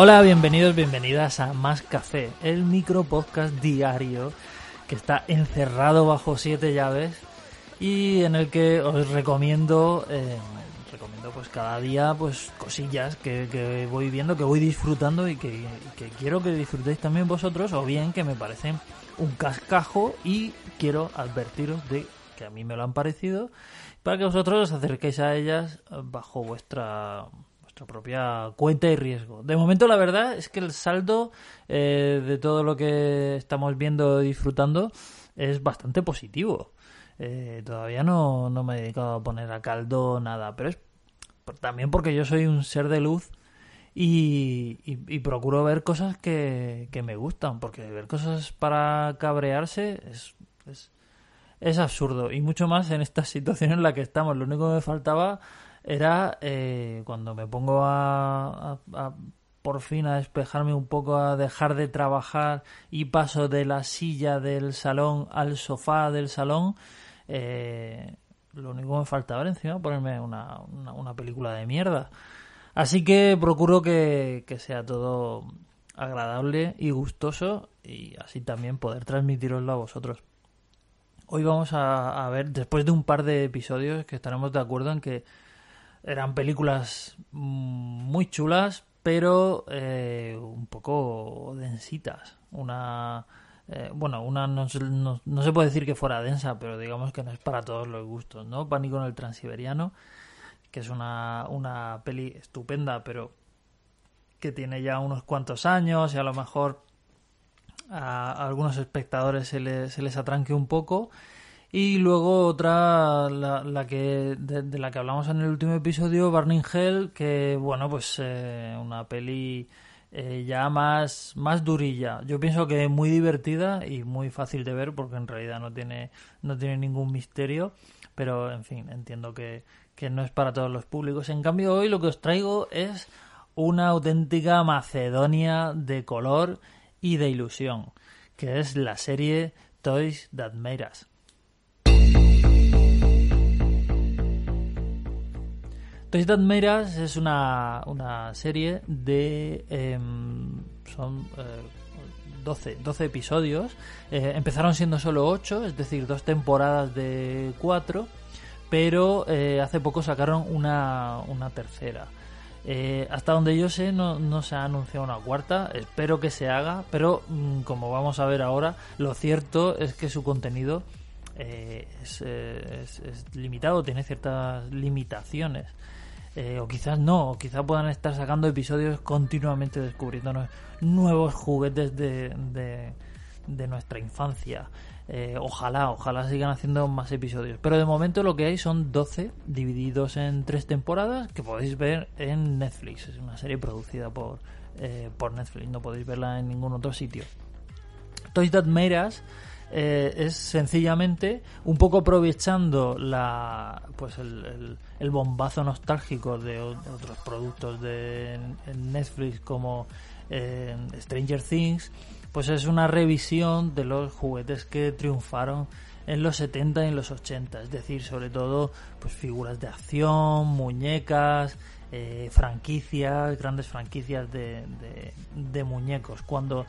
Hola, bienvenidos, bienvenidas a Más Café, el micro podcast diario que está encerrado bajo siete llaves y en el que os recomiendo, eh, recomiendo pues cada día pues cosillas que, voy viendo, que voy disfrutando y que, que, quiero que disfrutéis también vosotros o bien que me parecen un cascajo y quiero advertiros de que a mí me lo han parecido para que vosotros os acerquéis a ellas bajo vuestra propia cuenta y riesgo. De momento, la verdad es que el saldo eh, de todo lo que estamos viendo y disfrutando es bastante positivo. Eh, todavía no, no, me he dedicado a poner a caldo nada, pero es también porque yo soy un ser de luz y, y, procuro ver cosas que, que, me gustan, porque ver cosas para cabrearse es, es, es absurdo y mucho más en esta situación en la que estamos. Lo único que me faltaba era eh, cuando me pongo a, por fin a despejarme un poco, a dejar de trabajar y paso de la silla del salón al sofá del salón, eh, lo único que me faltaba era encima ponerme una, una, película de mierda. Así que procuro que, sea todo agradable y gustoso y así también poder transmitiroslo a vosotros. Hoy vamos a, a, ver, después de un par de episodios que estaremos de acuerdo en que eran películas muy chulas, pero eh, un poco densitas. Una. Eh, bueno, una no, no, se puede decir que fuera densa, pero digamos que no es para todos los gustos, ¿no? Pánico en el Transiberiano, que es una, una peli estupenda, pero que tiene ya unos cuantos años y a lo mejor a, algunos espectadores se les, se les atranque un poco. Y luego otra, la, que de, la que hablamos en el último episodio, Burning Hell, que bueno, pues eh, una peli eh, ya más, más durilla. Yo pienso que muy divertida y muy fácil de ver porque en realidad no tiene, no tiene ningún misterio, pero en fin, entiendo que, que no es para todos los públicos. En cambio, hoy lo que os traigo es una auténtica Macedonia de color y de ilusión, que es la serie Toys That Made. Toys That Meras es una, una serie de... Em, son 12, eh, 12 episodios. Eh, empezaron siendo solo 8, es decir, dos temporadas de 4, pero eh, hace poco sacaron una, una tercera. hasta donde yo sé no, no, se ha anunciado una cuarta, espero que se haga, pero mm, como vamos a ver ahora, lo cierto es que su contenido es, es, limitado, tiene ciertas limitaciones. Eh, o quizás no, o quizás puedan estar sacando episodios continuamente descubriendo nuevos juguetes de, nuestra infancia. Eh, ojalá, ojalá sigan haciendo más episodios. Pero de momento lo que hay son 12 divididos en tres temporadas que podéis ver en Netflix. Es una serie producida por, eh, por Netflix, no podéis verla en ningún otro sitio. Toys That Made eh, es sencillamente un poco aprovechando la pues el, el, bombazo nostálgico de otros productos de Netflix como eh, Stranger Things pues es una revisión de los juguetes que triunfaron en los 70 y en los 80 es decir sobre todo pues figuras de acción muñecas eh, franquicias grandes franquicias de, de muñecos. Cuando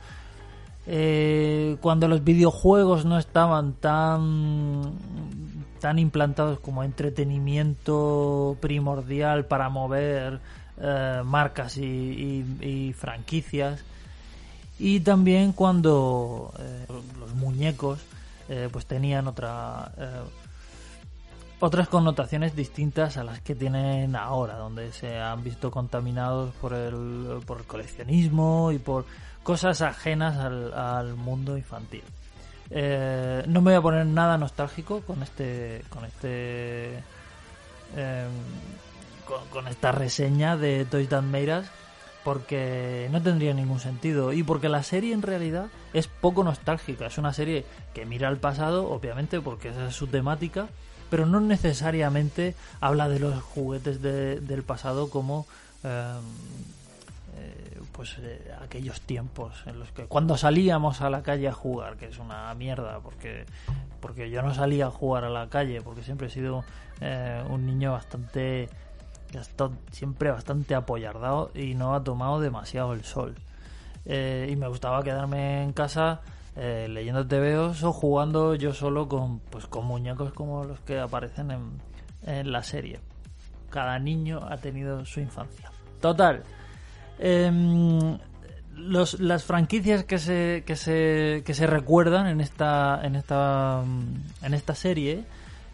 eh, cuando los videojuegos no estaban tan tan implantados como entretenimiento primordial para mover eh, marcas y, franquicias y también cuando eh, los muñecos pues tenían otra otras connotaciones distintas a las que tienen ahora donde se han visto contaminados por el, por el coleccionismo y por cosas ajenas al, mundo infantil. Eh, no me voy a poner nada nostálgico con este con este con, esta reseña de Toys That Made porque no tendría ningún sentido. Y porque la serie en realidad es poco nostálgica. Es una serie que mira al pasado obviamente porque esa es su temática pero no necesariamente habla de los juguetes del pasado como em, pues aquellos tiempos en los que cuando salíamos a la calle a jugar, que es una mierda, porque porque yo no salía a jugar a la calle, porque siempre he sido un niño bastante siempre bastante apoyardado y no ha tomado demasiado el sol. y me gustaba quedarme en casa eh, leyendo TVOs o jugando yo solo con, pues, con muñecos como los que aparecen en, en la serie. Cada niño ha tenido su infancia. Total. Em, las franquicias que se, que se, que se recuerdan en esta, en esta, en esta serie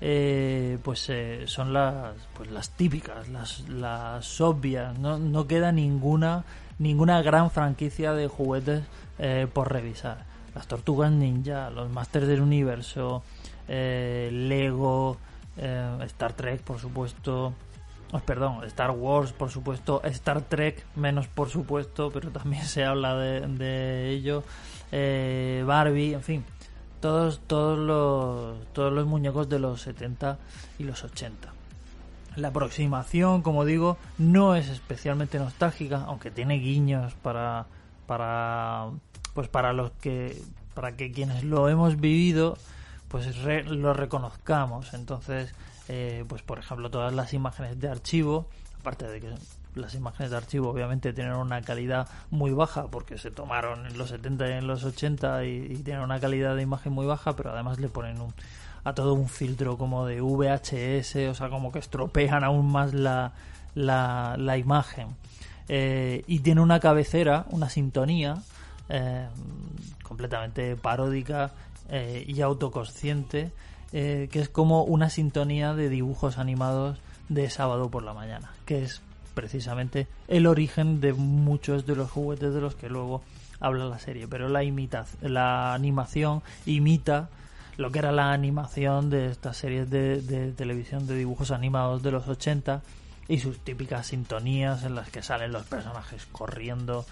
eh, pues eh, son las, pues las típicas, las, las obvias. No, no queda ninguna, ninguna gran franquicia de juguetes eh, por revisar las Tortugas Ninja, los Masters del Universo, Lego, Star Trek, por supuesto. Oh, perdón, Star Wars, por supuesto. Star Trek, menos por supuesto, pero también se habla de, ello. Eh, Barbie, en fin. Todos, todos, los, todos los muñecos de los 70 y los 80. La aproximación, como digo, no es especialmente nostálgica, aunque tiene guiños para, para pues para los que para que quienes lo hemos vivido pues lo reconozcamos entonces eh, pues por ejemplo todas las imágenes de archivo aparte de que las imágenes de archivo obviamente tienen una calidad muy baja porque se tomaron en los 70 y en los 80 y, tienen una calidad de imagen muy baja pero además le ponen un, a todo un filtro como de VHS o sea como que estropean aún más la, la, imagen. Eh, y tiene una cabecera una sintonía eh, completamente paródica eh, y autoconsciente, que es como una sintonía de dibujos animados de sábado por la mañana, que es precisamente el origen de muchos de los juguetes de los que luego habla la serie, pero la imita, la animación imita lo que era la animación de estas series de, de, televisión de dibujos animados de los 80 y sus típicas sintonías en las que salen los personajes corriendo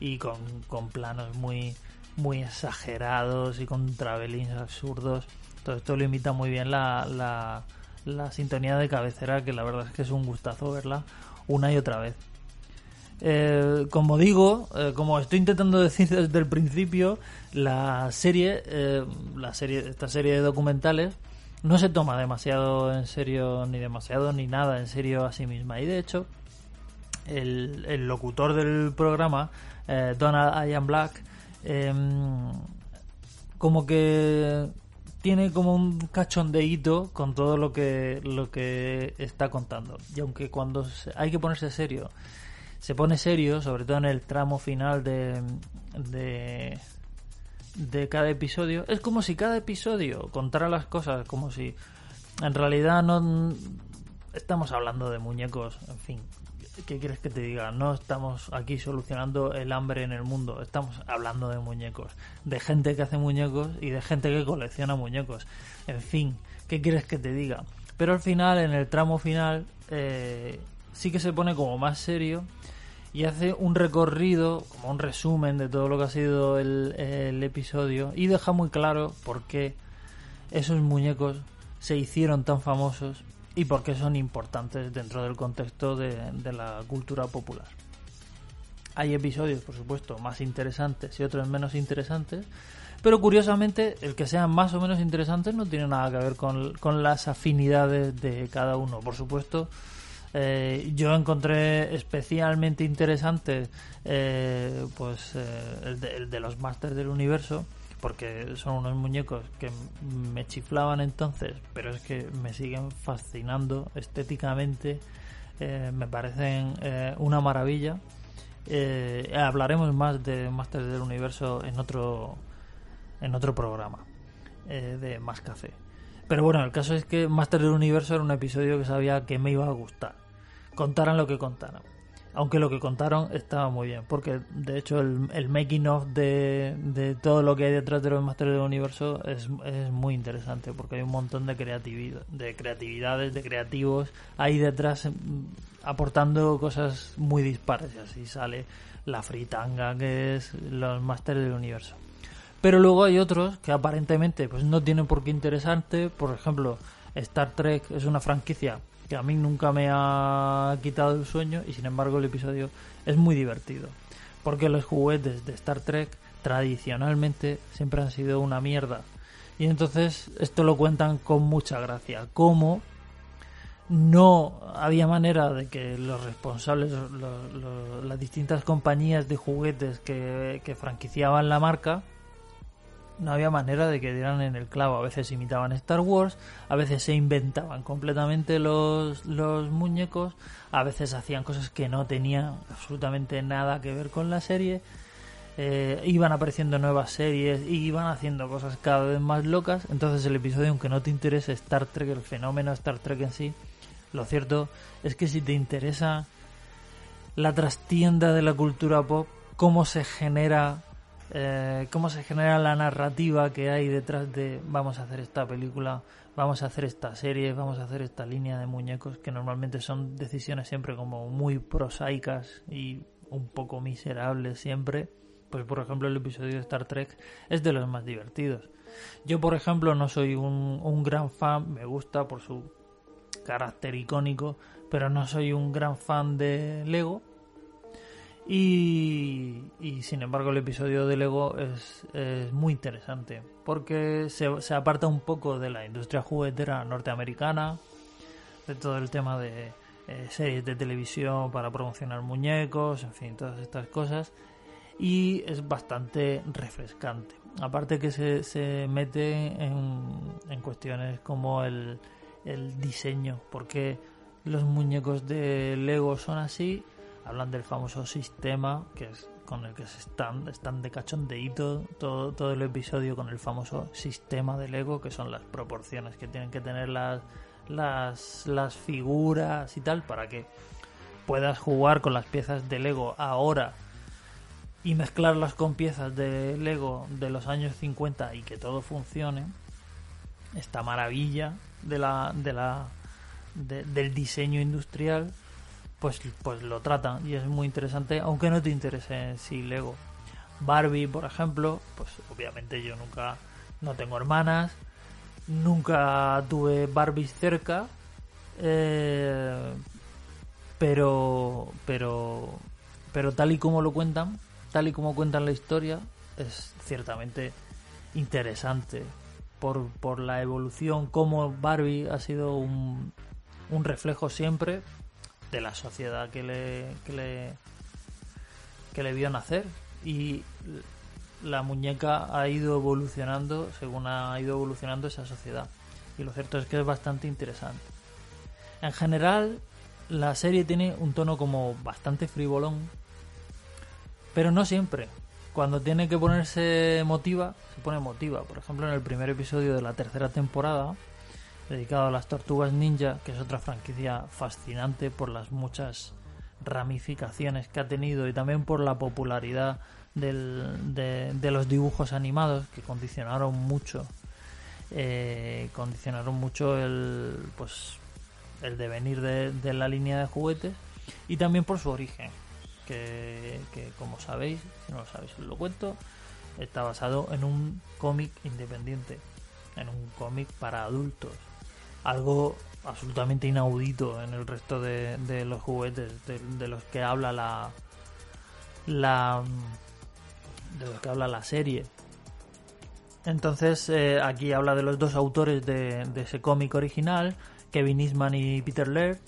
y con, con planos muy, muy exagerados y con travelings absurdos. Todo esto lo imita muy bien la, la, la, sintonía de cabecera, que la verdad es que es un gustazo verla una y otra vez. Eh, como digo, eh, como estoy intentando decir desde el principio, la serie, eh, la serie, esta serie de documentales no se toma demasiado en serio, ni demasiado ni nada en serio a sí misma. Y de hecho, el, locutor del programa Donald Ian Black, em, como que tiene como un cachondeíto con todo lo que, lo que está contando. Y aunque cuando hay que ponerse serio, se pone serio, sobre todo en el tramo final de, de, de cada episodio, es como si cada episodio contara las cosas, como si en realidad no estamos hablando de muñecos, en fin, ¿qué quieres que te diga? No estamos aquí solucionando el hambre en el mundo, estamos hablando de muñecos, de gente que hace muñecos y de gente que colecciona muñecos. En fin, ¿qué quieres que te diga? Pero al final, en el tramo final, eh, sí que se pone como más serio y hace un recorrido, como un resumen de todo lo que ha sido el, el episodio y deja muy claro por qué esos muñecos se hicieron tan famosos y por qué son importantes dentro del contexto de, la cultura popular. Hay episodios, por supuesto, más interesantes y otros menos interesantes, pero curiosamente el que sean más o menos interesantes no tiene nada que ver con, las afinidades de cada uno. Por supuesto, eh, yo encontré especialmente interesante eh, pues eh, el, de, el, de, los Masters del Universo porque son unos muñecos que me chiflaban entonces, pero es que me siguen fascinando estéticamente, eh, me parecen eh, una maravilla. Eh, hablaremos más de Masters del Universo en otro en otro programa de Más Café. Pero bueno, el caso es que Masters del Universo era un episodio que sabía que me iba a gustar. Contaran lo que contaran aunque lo que contaron estaba muy bien, porque de hecho el, making of de, todo lo que hay detrás de los Masters del Universo es, muy interesante, porque hay un montón de, creatividad, de creatividades, de creativos ahí detrás mm, aportando cosas muy dispares, y así sale la fritanga que es los Masters del Universo. Pero luego hay otros que aparentemente pues no tienen por qué interesante, por ejemplo, Star Trek es una franquicia que a mí nunca me ha quitado el sueño y sin embargo el episodio es muy divertido. Porque los juguetes de Star Trek tradicionalmente siempre han sido una mierda. Y entonces esto lo cuentan con mucha gracia. Como no había manera de que los responsables, las distintas compañías de juguetes que, que franquiciaban la marca, no había manera de que dieran en el clavo. A veces imitaban Star Wars, a veces se inventaban completamente los, los muñecos, a veces hacían cosas que no tenían absolutamente nada que ver con la serie. Eh, iban apareciendo nuevas series y iban haciendo cosas cada vez más locas. Entonces el episodio, aunque no te interese Star Trek, el fenómeno Star Trek en sí, lo cierto es que si te interesa la trastienda de la cultura pop, cómo se genera eh, cómo se genera la narrativa que hay detrás de vamos a hacer esta película, vamos a hacer esta serie, vamos a hacer esta línea de muñecos, que normalmente son decisiones siempre como muy prosaicas y un poco miserables siempre. Pues por ejemplo el episodio de Star Trek es de los más divertidos. Yo por ejemplo no soy un, un gran fan, me gusta por su carácter icónico, pero no soy un gran fan de Lego y, sin embargo el episodio de Lego es, muy interesante porque se, aparta un poco de la industria juguetera norteamericana, de todo el tema de eh, series de televisión para promocionar muñecos, en fin, todas estas cosas. Y es bastante refrescante. Aparte que se, se mete en, en cuestiones como el, el diseño, porque los muñecos de Lego son así hablan del famoso sistema que es con el que se están, están de cachondeíto todo, todo el episodio con el famoso sistema de Lego, que son las proporciones que tienen que tener las, las, las figuras y tal, para que puedas jugar con las piezas de Lego ahora y mezclarlas con piezas de Lego de los años 50 y que todo funcione. Esta maravilla de la, de la, del diseño industrial pues, pues lo tratan y es muy interesante, aunque no te interese en sí Lego. Barbie, por ejemplo, pues obviamente yo nunca, no tengo hermanas, nunca tuve Barbies cerca, eh, pero, pero, pero tal y como lo cuentan, tal y como cuentan la historia, es ciertamente interesante por, por la evolución, como Barbie ha sido un, un reflejo siempre de la sociedad que le, que le, que le vio nacer. Y la muñeca ha ido evolucionando según ha ido evolucionando esa sociedad. Y lo cierto es que es bastante interesante. En general, la serie tiene un tono como bastante frivolón, pero no siempre. Cuando tiene que ponerse emotiva, se pone emotiva. Por ejemplo, en el primer episodio de la tercera temporada, dedicado a las tortugas ninja, que es otra franquicia fascinante por las muchas ramificaciones que ha tenido y también por la popularidad de, los dibujos animados que condicionaron mucho eh, condicionaron mucho el pues el devenir de, de, la línea de juguetes y también por su origen que, que como sabéis si no lo sabéis os lo cuento está basado en un cómic independiente en un cómic para adultos algo absolutamente inaudito en el resto de, los juguetes de, los que habla la la de los que habla la serie. Entonces eh, aquí habla de los dos autores de, ese cómic original Kevin Eastman y Peter Laird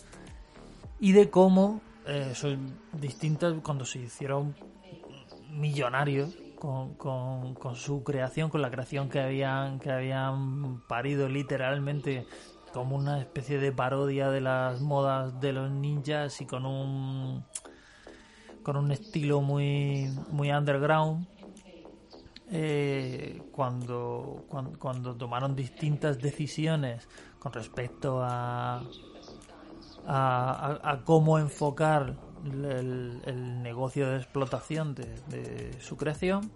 y de cómo eh, son distintas cuando se hicieron millonarios con, con, con, su creación, con la creación que habían, que habían parido literalmente como una especie de parodia de las modas de los ninjas y con un con un estilo muy muy underground eh, cuando, cuando, tomaron distintas decisiones con respecto a a, cómo enfocar el, negocio de explotación de, su creación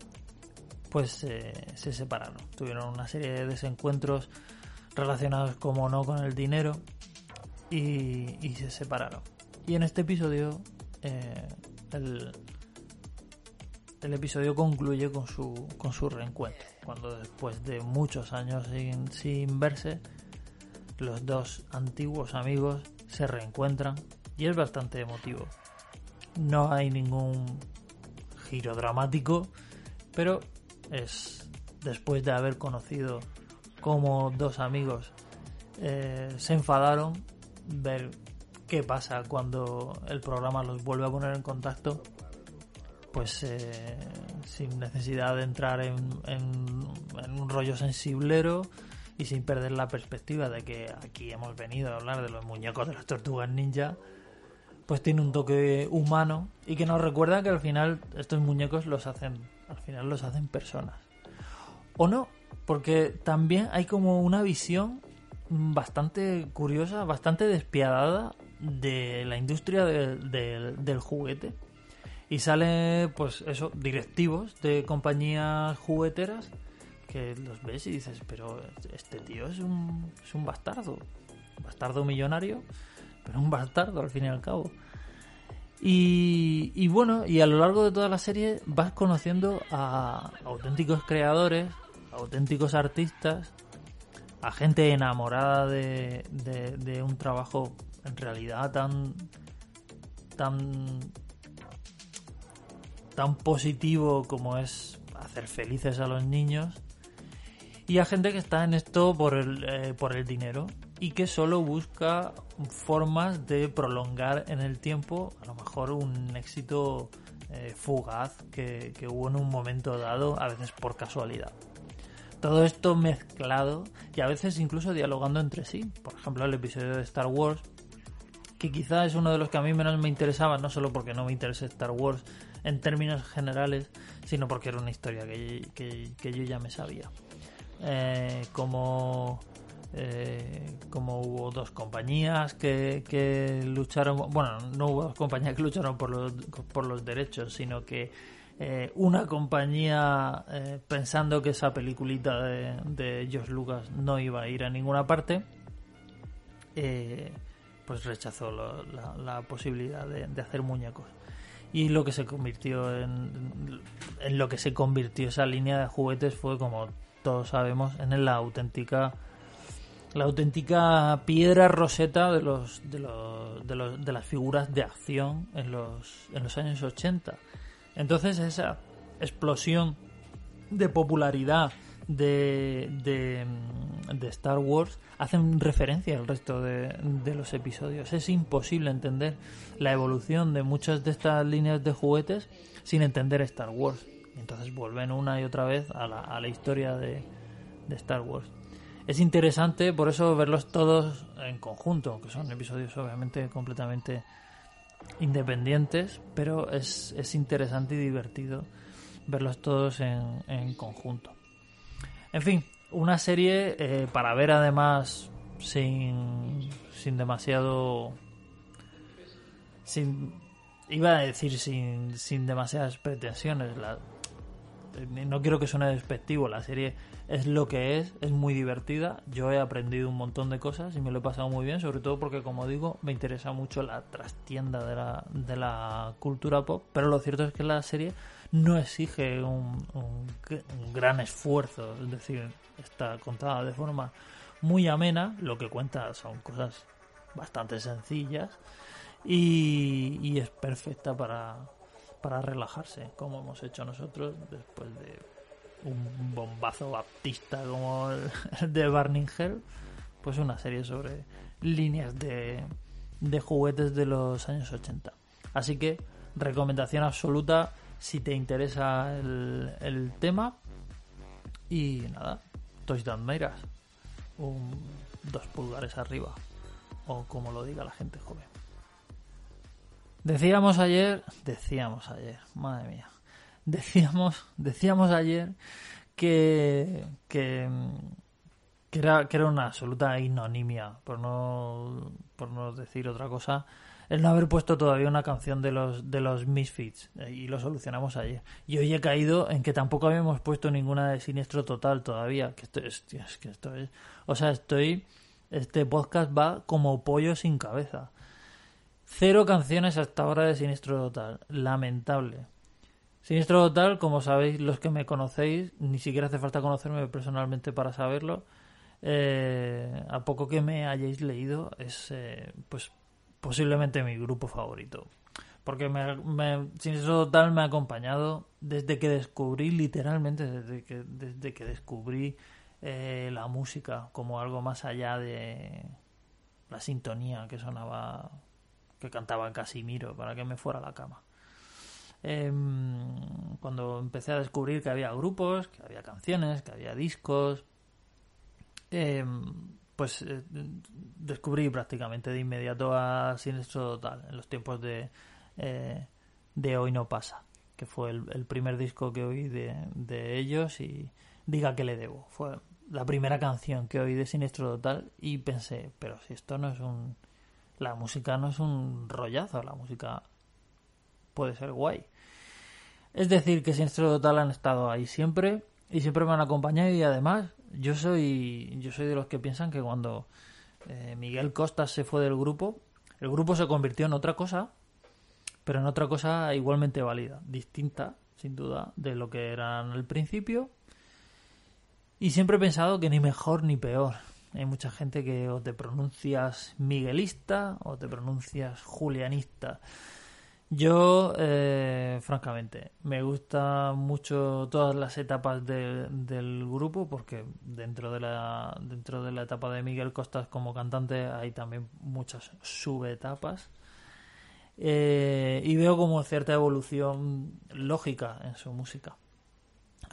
pues eh, se separaron. Tuvieron una serie de desencuentros relacionados como no con el dinero y, se separaron. Y en este episodio eh, el, el, episodio concluye con su, con su reencuentro, cuando después de muchos años sin, sin verse, los dos antiguos amigos se reencuentran y es bastante emotivo. No hay ningún giro dramático, pero es después de haber conocido cómo dos amigos eh, se enfadaron, ver qué pasa cuando el programa los vuelve a poner en contacto, pues eh, sin necesidad de entrar en, en, un rollo sensiblero y sin perder la perspectiva de que aquí hemos venido a hablar de los muñecos de las tortugas ninja, pues tiene un toque humano y que nos recuerda que al final estos muñecos los hacen, al final los hacen personas. O no, porque también hay como una visión bastante curiosa, bastante despiadada de la industria del juguete. Y sale, pues eso, directivos de compañías jugueteras que los ves y dices, pero este tío es un, es un bastardo. Bastardo millonario, pero un bastardo al fin y al cabo. Y, y, bueno, y a lo largo de toda la serie vas conociendo a auténticos creadores, auténticos artistas, a gente enamorada de, un trabajo en realidad tan tan tan positivo como es hacer felices a los niños y a gente que está en esto por el, eh, por el dinero y que solo busca formas de prolongar en el tiempo a lo mejor un éxito eh, fugaz que, que hubo en un momento dado, a veces por casualidad. Todo esto mezclado y a veces incluso dialogando entre sí. Por ejemplo, el episodio de Star Wars, que quizá es uno de los que a mí menos me interesaba, no solo porque no me interesa Star Wars en términos generales, sino porque era una historia que, yo ya me sabía. Eh, como eh, como hubo dos compañías que, lucharon, bueno, no hubo dos compañías que lucharon por los, por los derechos, sino que eh, una compañía eh, pensando que esa peliculita de, de George Lucas no iba a ir a ninguna parte, eh, pues rechazó la, posibilidad de, hacer muñecos. Y lo que se convirtió en, en lo que se convirtió esa línea de juguetes fue, como todos sabemos, en la auténtica la auténtica piedra roseta de los de, los, de, los, de las figuras de acción en los, en los años 80 entonces esa explosión de popularidad de, de, Star Wars hacen referencia al resto de, de, los episodios. Es imposible entender la evolución de muchas de estas líneas de juguetes sin entender Star Wars. Entonces vuelven una y otra vez a la, a la historia de, de Star Wars. Es interesante por eso verlos todos en conjunto, que son episodios obviamente completamente independientes, pero es, es interesante y divertido verlos todos en, en conjunto. En fin, una serie eh, para ver además sin, sin demasiado... Sin, iba a decir sin, sin demasiadas pretensiones. La, no quiero que suene despectivo, la serie es lo que es, es muy divertida, yo he aprendido un montón de cosas y me lo he pasado muy bien, sobre todo porque como digo, me interesa mucho la trastienda de la, de la cultura pop, pero lo cierto es que la serie no exige un, gran esfuerzo, es decir, está contada de forma muy amena, lo que cuenta son cosas bastante sencillas y es perfecta para, para relajarse, como hemos hecho nosotros después de un bombazo baptista como el de Burning Hell, pues una serie sobre líneas de, de juguetes de los años 80. Así que recomendación absoluta si te interesa el, tema. Y nada, Touchdown Meiras, un dos pulgares arriba, o como lo diga la gente joven. Decíamos ayer, decíamos ayer, madre mía, decíamos, decíamos ayer que, que, era, que era una absoluta ignominia, por no, por no decir otra cosa, el no haber puesto todavía una canción de los, de los Misfits, eh, y lo solucionamos ayer. Y hoy he caído en que tampoco habíamos puesto ninguna de Siniestro Total todavía, que esto es, que esto es, o sea, estoy, este podcast va como pollo sin cabeza. Cero canciones hasta ahora de Siniestro Total, lamentable. Siniestro Total, como sabéis los que me conocéis, ni siquiera hace falta conocerme personalmente para saberlo. Eh, a poco que me hayáis leído, es eh, pues posiblemente mi grupo favorito. Porque me, Sinistro Total me ha acompañado desde que descubrí, literalmente, desde que, desde que descubrí eh, la música como algo más allá de la sintonía que sonaba, que cantaba Casimiro para que me fuera a la cama. Em, cuando empecé a descubrir que había grupos, que había canciones, que había discos, em, pues eh, descubrí prácticamente de inmediato a Sinistro Total en los tiempos de, eh, de Hoy No Pasa, que fue el, primer disco que oí de, de, ellos y diga que le debo. Fue la primera canción que oí de Sinistro Total y pensé, pero si esto no es un... La música no es un rollazo, la música puede ser guay. Es decir, que Sinistro Total han estado ahí siempre y siempre me han acompañado y además yo soy yo soy de los que piensan que cuando eh, Miguel Costas se fue del grupo, el grupo se convirtió en otra cosa, pero en otra cosa igualmente válida, distinta, sin duda, de lo que eran al principio. Y siempre he pensado que ni mejor ni peor. Hay mucha gente que o te pronuncias miguelista o te pronuncias julianista. Yo, eh, francamente, me gustan mucho todas las etapas del grupo porque dentro de, la, dentro de la etapa de Miguel Costas como cantante hay también muchas subetapas. Eh, y veo como cierta evolución lógica en su música.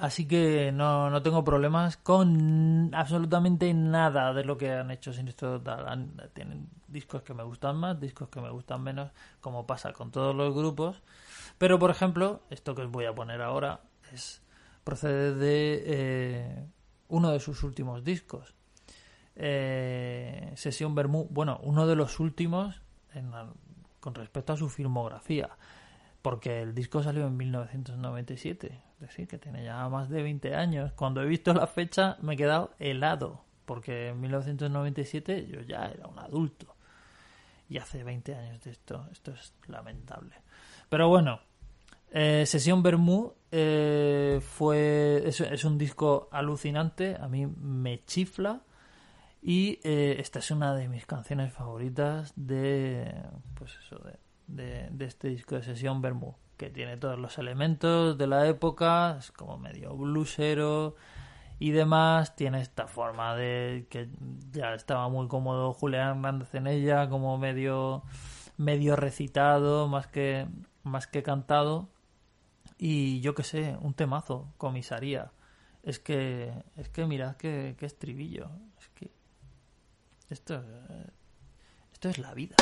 Así que no, no tengo problemas con absolutamente nada de lo que han hecho Sinistro Total. tienen discos que me gustan más, discos que me gustan menos, como pasa con todos los grupos. Pero, por ejemplo, esto que os voy a poner ahora es procede de eh, uno de sus últimos discos. Eh, Sesión Bermú, bueno, uno de los últimos con respecto a su filmografía porque el disco salió en 1997, es decir, que tiene ya más de 20 años. Cuando he visto la fecha me he quedado helado, porque en 1997 yo ya era un adulto. Y hace 20 años de esto, esto es lamentable. Pero bueno, eh, Sesión Bermú eh, fue, es, un disco alucinante, a mí me chifla. Y eh, esta es una de mis canciones favoritas de, pues eso, de, de, este disco de sesión Bermú, que tiene todos los elementos de la época, es como medio bluesero y demás, tiene esta forma de que ya estaba muy cómodo Julián Hernández en ella, como medio medio recitado, más que más que cantado y yo que sé, un temazo, comisaría. Es que es que mirad que estribillo, es que esto esto es la vida.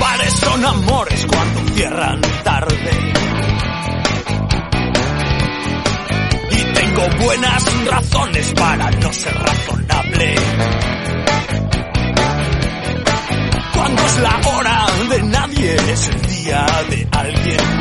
Bares son amores cuando cierran tarde. Y tengo buenas razones para no ser razonable. Cuando es la hora de nadie, es el día de alguien.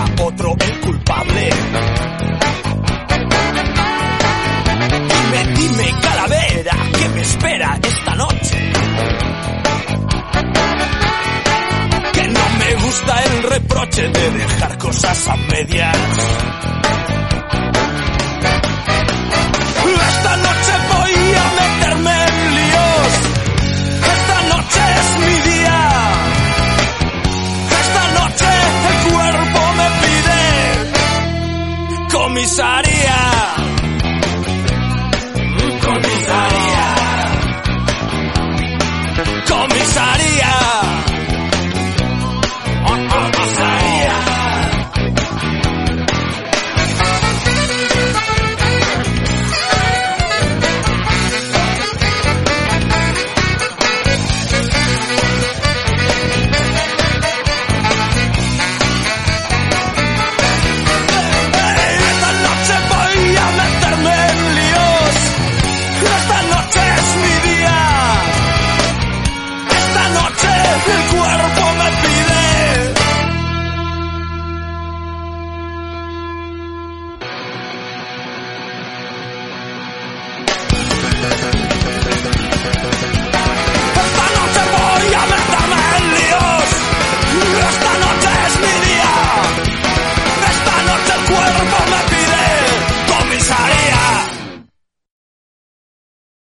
Otro el culpable. Dime, dime, calavera, ¿qué me espera esta noche? Que no me gusta el reproche de dejar cosas a medias.